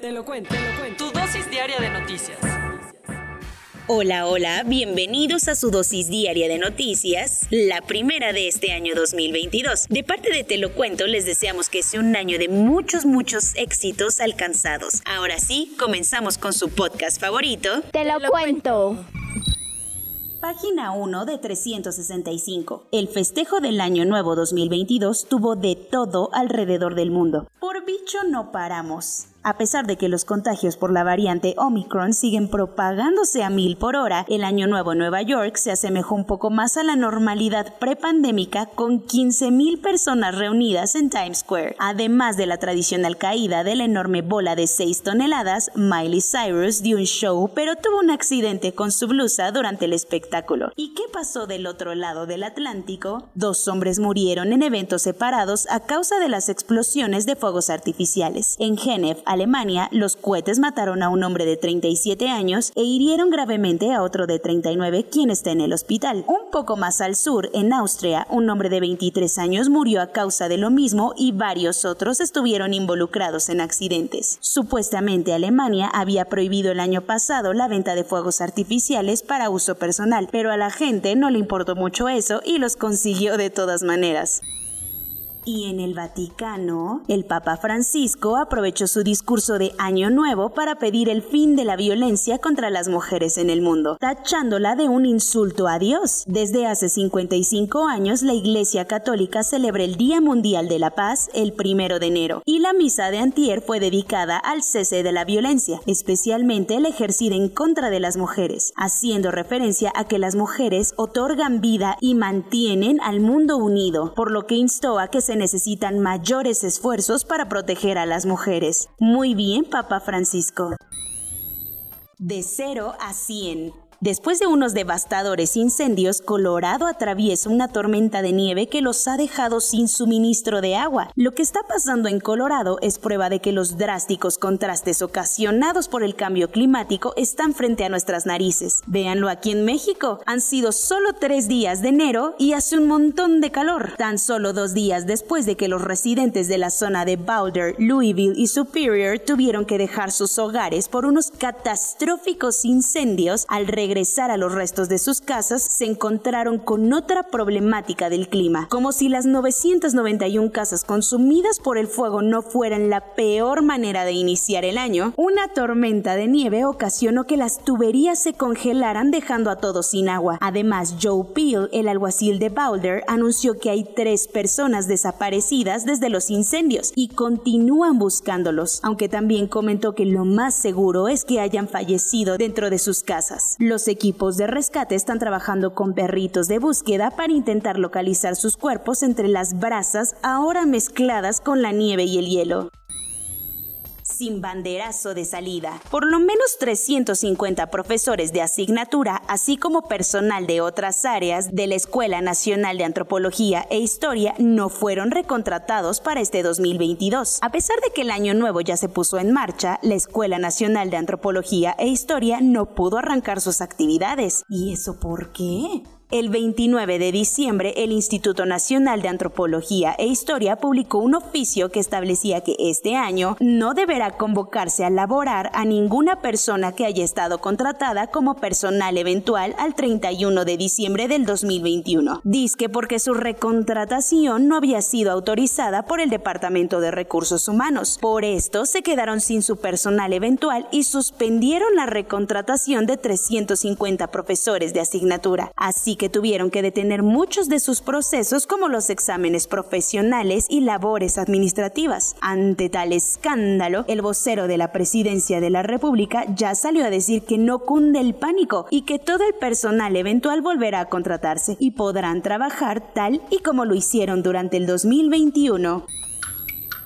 Te lo cuento, te lo cuento. Tu dosis diaria de noticias. Hola, hola, bienvenidos a su dosis diaria de noticias, la primera de este año 2022. De parte de Te lo cuento, les deseamos que sea un año de muchos, muchos éxitos alcanzados. Ahora sí, comenzamos con su podcast favorito. Te lo cuento. Página 1 de 365. El festejo del Año Nuevo 2022 tuvo de todo alrededor del mundo. Por bicho no paramos. A pesar de que los contagios por la variante Omicron siguen propagándose a mil por hora, el Año Nuevo en Nueva York se asemejó un poco más a la normalidad prepandémica con 15.000 personas reunidas en Times Square. Además de la tradicional caída de la enorme bola de 6 toneladas, Miley Cyrus dio un show pero tuvo un accidente con su blusa durante el espectáculo. ¿Y qué pasó del otro lado del Atlántico? Dos hombres murieron en eventos separados a causa de las explosiones de fuegos artificiales. En Genève, Alemania, los cohetes mataron a un hombre de 37 años e hirieron gravemente a otro de 39 quien está en el hospital. Un poco más al sur, en Austria, un hombre de 23 años murió a causa de lo mismo y varios otros estuvieron involucrados en accidentes. Supuestamente Alemania había prohibido el año pasado la venta de fuegos artificiales para uso personal, pero a la gente no le importó mucho eso y los consiguió de todas maneras. Y en el Vaticano, el Papa Francisco aprovechó su discurso de Año Nuevo para pedir el fin de la violencia contra las mujeres en el mundo, tachándola de un insulto a Dios. Desde hace 55 años, la Iglesia Católica celebra el Día Mundial de la Paz el primero de enero, y la misa de Antier fue dedicada al cese de la violencia, especialmente la ejercida en contra de las mujeres, haciendo referencia a que las mujeres otorgan vida y mantienen al mundo unido, por lo que instó a que se necesitan mayores esfuerzos para proteger a las mujeres. Muy bien, Papa Francisco. De 0 a 100. Después de unos devastadores incendios, Colorado atraviesa una tormenta de nieve que los ha dejado sin suministro de agua. Lo que está pasando en Colorado es prueba de que los drásticos contrastes ocasionados por el cambio climático están frente a nuestras narices. Véanlo aquí en México. Han sido solo tres días de enero y hace un montón de calor. Tan solo dos días después de que los residentes de la zona de Boulder, Louisville y Superior tuvieron que dejar sus hogares por unos catastróficos incendios al regresar a los restos de sus casas, se encontraron con otra problemática del clima, como si las 991 casas consumidas por el fuego no fueran la peor manera de iniciar el año. Una tormenta de nieve ocasionó que las tuberías se congelaran dejando a todos sin agua. Además, Joe Peel, el alguacil de Boulder, anunció que hay tres personas desaparecidas desde los incendios y continúan buscándolos, aunque también comentó que lo más seguro es que hayan fallecido dentro de sus casas. Equipos de rescate están trabajando con perritos de búsqueda para intentar localizar sus cuerpos entre las brasas ahora mezcladas con la nieve y el hielo sin banderazo de salida. Por lo menos 350 profesores de asignatura, así como personal de otras áreas de la Escuela Nacional de Antropología e Historia, no fueron recontratados para este 2022. A pesar de que el año nuevo ya se puso en marcha, la Escuela Nacional de Antropología e Historia no pudo arrancar sus actividades. ¿Y eso por qué? El 29 de diciembre, el Instituto Nacional de Antropología e Historia publicó un oficio que establecía que este año no deberá convocarse a laborar a ninguna persona que haya estado contratada como personal eventual al 31 de diciembre del 2021. Disque porque su recontratación no había sido autorizada por el Departamento de Recursos Humanos. Por esto se quedaron sin su personal eventual y suspendieron la recontratación de 350 profesores de asignatura. Así que tuvieron que detener muchos de sus procesos como los exámenes profesionales y labores administrativas. Ante tal escándalo, el vocero de la presidencia de la República ya salió a decir que no cunde el pánico y que todo el personal eventual volverá a contratarse y podrán trabajar tal y como lo hicieron durante el 2021.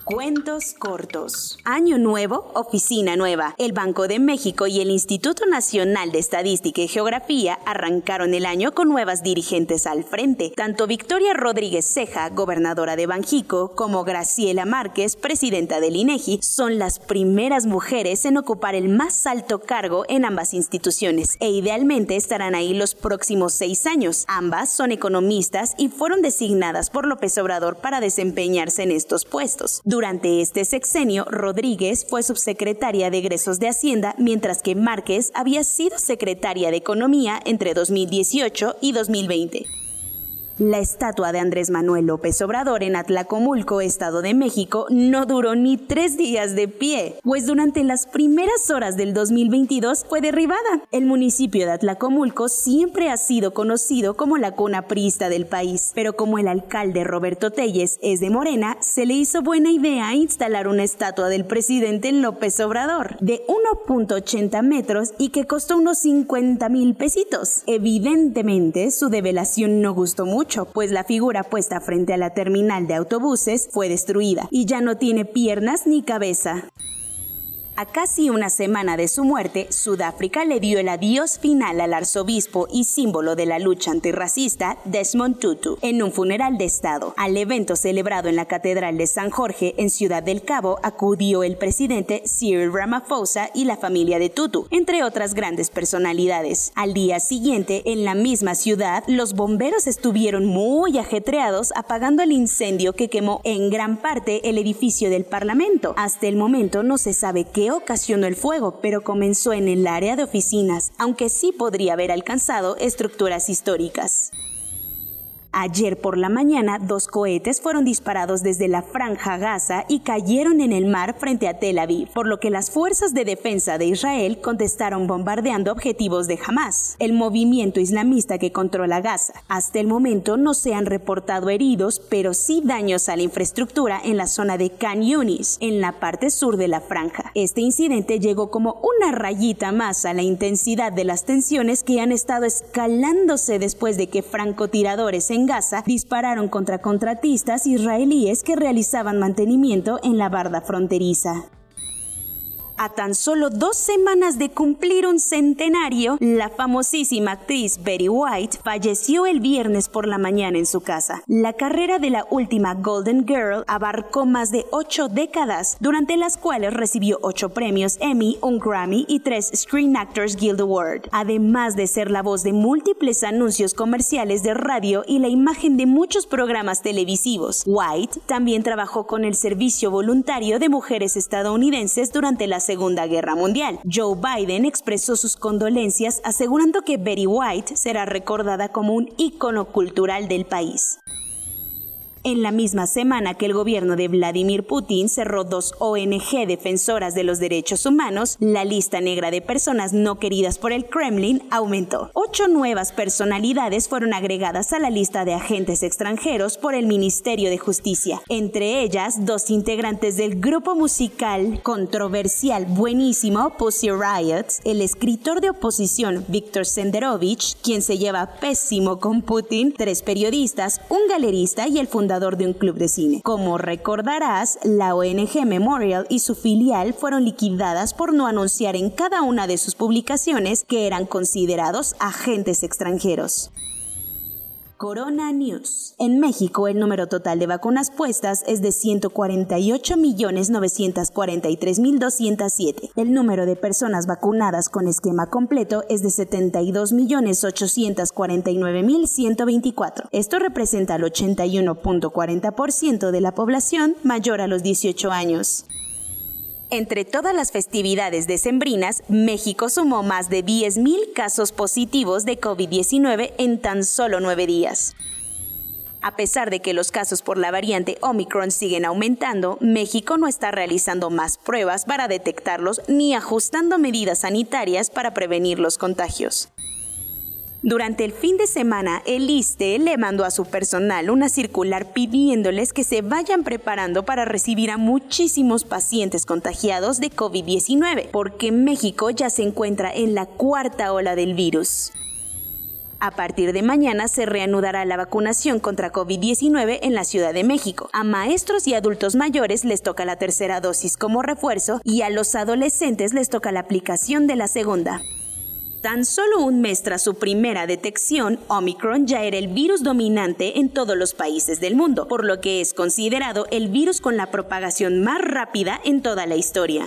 Cuentos cortos. Año nuevo, oficina nueva. El Banco de México y el Instituto Nacional de Estadística y Geografía arrancaron el año con nuevas dirigentes al frente. Tanto Victoria Rodríguez Ceja, gobernadora de Banjico, como Graciela Márquez, presidenta del INEGI, son las primeras mujeres en ocupar el más alto cargo en ambas instituciones e idealmente estarán ahí los próximos seis años. Ambas son economistas y fueron designadas por López Obrador para desempeñarse en estos puestos. Durante este sexenio, Rodríguez fue subsecretaria de egresos de Hacienda, mientras que Márquez había sido secretaria de Economía entre 2018 y 2020. La estatua de Andrés Manuel López Obrador en Atlacomulco, Estado de México, no duró ni tres días de pie, pues durante las primeras horas del 2022 fue derribada. El municipio de Atlacomulco siempre ha sido conocido como la cuna prista del país, pero como el alcalde Roberto Telles es de Morena, se le hizo buena idea instalar una estatua del presidente López Obrador de 1.80 metros y que costó unos 50 mil pesitos. Evidentemente, su develación no gustó mucho pues la figura puesta frente a la terminal de autobuses fue destruida y ya no tiene piernas ni cabeza. A casi una semana de su muerte, Sudáfrica le dio el adiós final al arzobispo y símbolo de la lucha antirracista Desmond Tutu en un funeral de Estado. Al evento celebrado en la Catedral de San Jorge en Ciudad del Cabo acudió el presidente Cyril Ramaphosa y la familia de Tutu, entre otras grandes personalidades. Al día siguiente, en la misma ciudad, los bomberos estuvieron muy ajetreados apagando el incendio que quemó en gran parte el edificio del Parlamento. Hasta el momento no se sabe qué ocasionó el fuego, pero comenzó en el área de oficinas, aunque sí podría haber alcanzado estructuras históricas. Ayer por la mañana, dos cohetes fueron disparados desde la franja Gaza y cayeron en el mar frente a Tel Aviv, por lo que las fuerzas de defensa de Israel contestaron bombardeando objetivos de Hamas, el movimiento islamista que controla Gaza. Hasta el momento no se han reportado heridos, pero sí daños a la infraestructura en la zona de Khan Yunis, en la parte sur de la franja. Este incidente llegó como una rayita más a la intensidad de las tensiones que han estado escalándose después de que francotiradores en Gaza dispararon contra contratistas israelíes que realizaban mantenimiento en la barda fronteriza. A tan solo dos semanas de cumplir un centenario, la famosísima actriz Betty White falleció el viernes por la mañana en su casa. La carrera de la última Golden Girl abarcó más de ocho décadas, durante las cuales recibió ocho premios Emmy, un Grammy y tres Screen Actors Guild Award, además de ser la voz de múltiples anuncios comerciales de radio y la imagen de muchos programas televisivos. White también trabajó con el Servicio Voluntario de Mujeres Estadounidenses durante la Segunda Guerra Mundial. Joe Biden expresó sus condolencias asegurando que Betty White será recordada como un ícono cultural del país. En la misma semana que el gobierno de Vladimir Putin cerró dos ONG defensoras de los derechos humanos, la lista negra de personas no queridas por el Kremlin aumentó. Ocho nuevas personalidades fueron agregadas a la lista de agentes extranjeros por el Ministerio de Justicia, entre ellas dos integrantes del grupo musical controversial buenísimo Pussy Riot, el escritor de oposición Viktor Senderovich, quien se lleva pésimo con Putin, tres periodistas, un galerista y el de un club de cine. Como recordarás, la ONG Memorial y su filial fueron liquidadas por no anunciar en cada una de sus publicaciones que eran considerados agentes extranjeros. Corona News. En México, el número total de vacunas puestas es de 148.943.207. El número de personas vacunadas con esquema completo es de 72.849.124. Esto representa el 81.40% de la población mayor a los 18 años. Entre todas las festividades decembrinas, México sumó más de 10.000 casos positivos de COVID-19 en tan solo nueve días. A pesar de que los casos por la variante Omicron siguen aumentando, México no está realizando más pruebas para detectarlos ni ajustando medidas sanitarias para prevenir los contagios. Durante el fin de semana, el ISTE le mandó a su personal una circular pidiéndoles que se vayan preparando para recibir a muchísimos pacientes contagiados de COVID-19, porque México ya se encuentra en la cuarta ola del virus. A partir de mañana se reanudará la vacunación contra COVID-19 en la Ciudad de México. A maestros y adultos mayores les toca la tercera dosis como refuerzo y a los adolescentes les toca la aplicación de la segunda. Tan solo un mes tras su primera detección, Omicron ya era el virus dominante en todos los países del mundo, por lo que es considerado el virus con la propagación más rápida en toda la historia.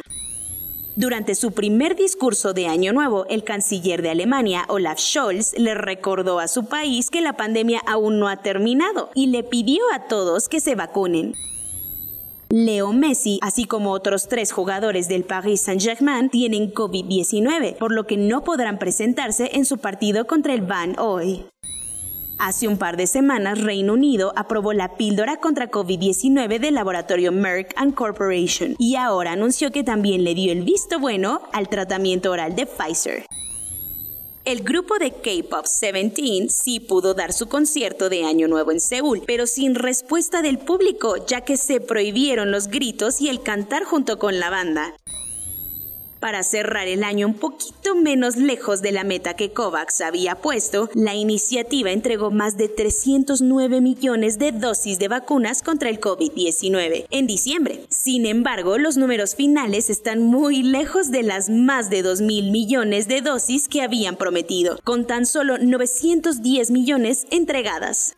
Durante su primer discurso de Año Nuevo, el canciller de Alemania, Olaf Scholz, le recordó a su país que la pandemia aún no ha terminado y le pidió a todos que se vacunen. Leo Messi, así como otros tres jugadores del Paris Saint-Germain, tienen COVID-19, por lo que no podrán presentarse en su partido contra el Van hoy. Hace un par de semanas, Reino Unido aprobó la píldora contra COVID-19 del laboratorio Merck Corporation y ahora anunció que también le dio el visto bueno al tratamiento oral de Pfizer. El grupo de K-Pop 17 sí pudo dar su concierto de Año Nuevo en Seúl, pero sin respuesta del público, ya que se prohibieron los gritos y el cantar junto con la banda para cerrar el año un poquito menos lejos de la meta que COVAX había puesto, la iniciativa entregó más de 309 millones de dosis de vacunas contra el COVID-19 en diciembre. Sin embargo, los números finales están muy lejos de las más de 2 mil millones de dosis que habían prometido, con tan solo 910 millones entregadas.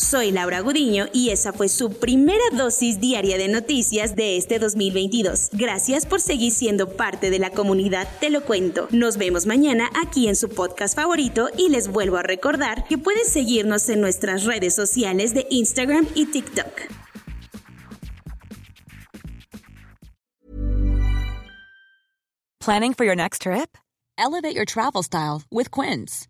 Soy Laura Gudiño y esa fue su primera dosis diaria de noticias de este 2022. Gracias por seguir siendo parte de la comunidad Te lo cuento. Nos vemos mañana aquí en su podcast favorito y les vuelvo a recordar que pueden seguirnos en nuestras redes sociales de Instagram y TikTok. Planning for your next trip? Elevate your travel style with Quince.